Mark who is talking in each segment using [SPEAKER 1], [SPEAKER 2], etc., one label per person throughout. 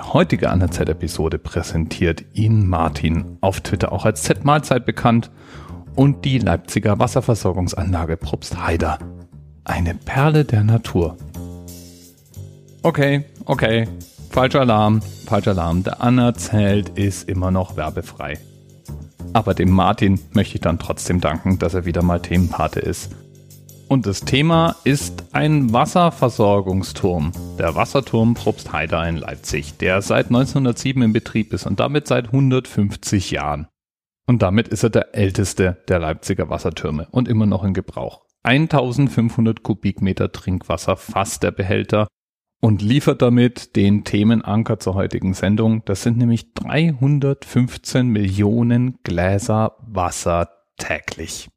[SPEAKER 1] Die heutige Anerzeit-Episode präsentiert Ihnen Martin, auf Twitter auch als Z-Mahlzeit bekannt, und die Leipziger Wasserversorgungsanlage Probstheider. Eine Perle der Natur. Okay, okay, falscher Alarm, falscher Alarm. Der Anerzelt ist immer noch werbefrei. Aber dem Martin möchte ich dann trotzdem danken, dass er wieder mal Themenpate ist. Und das Thema ist ein Wasserversorgungsturm, der Wasserturm Probstheider in Leipzig, der seit 1907 in Betrieb ist und damit seit 150 Jahren. Und damit ist er der älteste der Leipziger Wassertürme und immer noch in Gebrauch. 1500 Kubikmeter Trinkwasser fasst der Behälter und liefert damit den Themenanker zur heutigen Sendung. Das sind nämlich 315 Millionen Gläser Wasser täglich.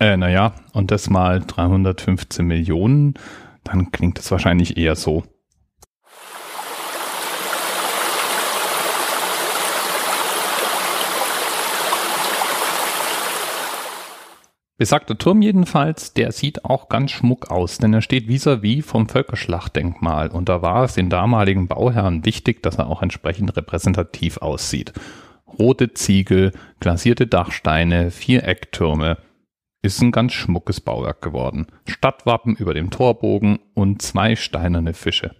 [SPEAKER 1] Äh, naja, und das mal 315 Millionen, dann klingt es wahrscheinlich eher so. Besagter Turm jedenfalls, der sieht auch ganz schmuck aus, denn er steht vis-à-vis -vis vom Völkerschlachtdenkmal und da war es den damaligen Bauherren wichtig, dass er auch entsprechend repräsentativ aussieht. Rote Ziegel, glasierte Dachsteine, Vierecktürme, ist ein ganz schmuckes Bauwerk geworden. Stadtwappen über dem Torbogen und zwei steinerne Fische.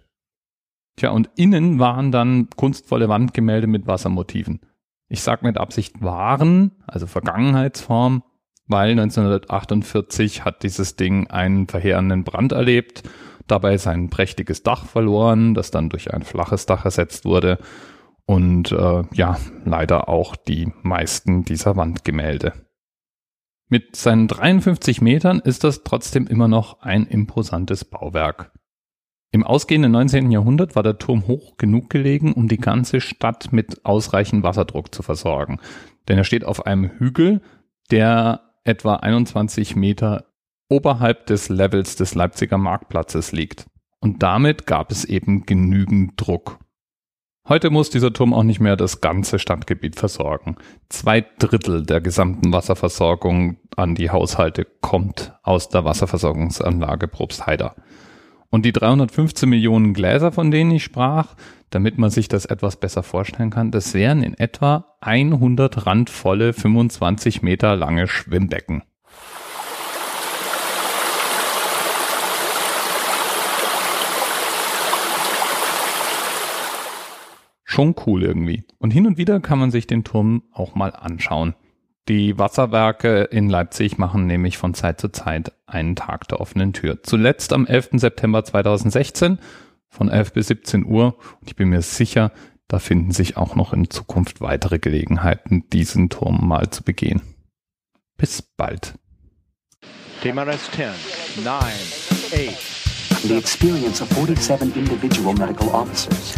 [SPEAKER 1] Tja, und innen waren dann kunstvolle Wandgemälde mit Wassermotiven. Ich sag mit Absicht waren, also Vergangenheitsform, weil 1948 hat dieses Ding einen verheerenden Brand erlebt, dabei sein prächtiges Dach verloren, das dann durch ein flaches Dach ersetzt wurde und äh, ja, leider auch die meisten dieser Wandgemälde. Mit seinen 53 Metern ist das trotzdem immer noch ein imposantes Bauwerk. Im ausgehenden 19. Jahrhundert war der Turm hoch genug gelegen, um die ganze Stadt mit ausreichend Wasserdruck zu versorgen. Denn er steht auf einem Hügel, der etwa 21 Meter oberhalb des Levels des Leipziger Marktplatzes liegt. Und damit gab es eben genügend Druck. Heute muss dieser Turm auch nicht mehr das ganze Stadtgebiet versorgen. Zwei Drittel der gesamten Wasserversorgung an die Haushalte kommt aus der Wasserversorgungsanlage Probstheider. Und die 315 Millionen Gläser, von denen ich sprach, damit man sich das etwas besser vorstellen kann, das wären in etwa 100 randvolle 25 Meter lange Schwimmbecken. Schon cool irgendwie. Und hin und wieder kann man sich den Turm auch mal anschauen. Die Wasserwerke in Leipzig machen nämlich von Zeit zu Zeit einen Tag der offenen Tür. Zuletzt am 11. September 2016 von 11 bis 17 Uhr. Und ich bin mir sicher, da finden sich auch noch in Zukunft weitere Gelegenheiten, diesen Turm mal zu begehen. Bis bald.
[SPEAKER 2] TMRS 10, 9, 8.
[SPEAKER 3] The experience of 47 individual medical officers